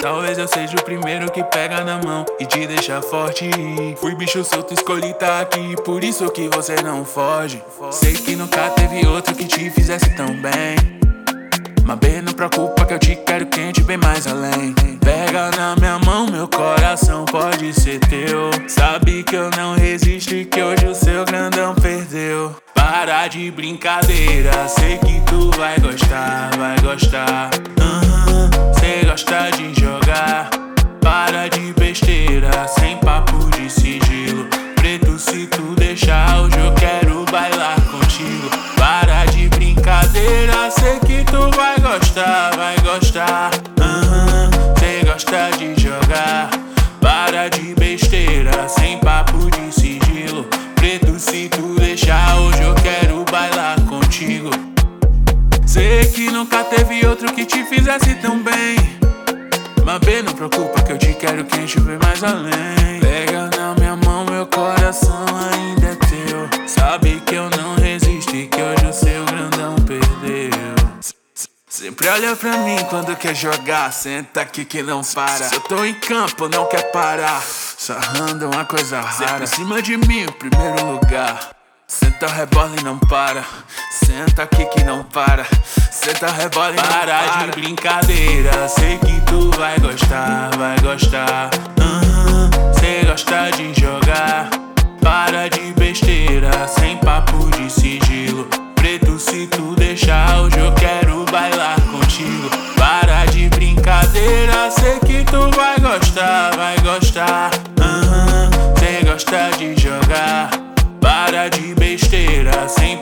Talvez eu seja o primeiro que pega na mão e te deixa forte. Fui bicho solto, escolhi tá aqui, por isso que você não foge. Sei que nunca teve outro que te fizesse tão bem. Mas bem, não preocupa que eu te quero quente, bem mais além. Pega na minha mão, meu coração pode ser teu. Sabe que eu não resisto e que hoje o seu grandão perdeu. Para de brincadeira, sei que tu vai gostar, vai gostar. Aham, cê gosta de Sei que nunca teve outro que te fizesse tão bem. Mas não preocupa que eu te quero quente, vem mais além. Pega na minha mão, meu coração ainda é teu. Sabe que eu não resisto e que hoje o seu grandão perdeu. Sempre olha pra mim quando quer jogar, senta aqui que não para. Se eu tô em campo, não quer parar. Sarrando uma coisa rara. Em cima de mim, o primeiro lugar. Senta, rebola e não para. Senta aqui que não para. E não para. De brincadeira. Sei que tu vai gostar, vai gostar. Aham, cê gosta de jogar. Para de besteira, sem papo de sigilo. Preto, se tu deixar, hoje eu quero bailar contigo. Para de brincadeira, sei que tu vai gostar, vai gostar. Aham, cê gosta de jogar. Para de besteira, sem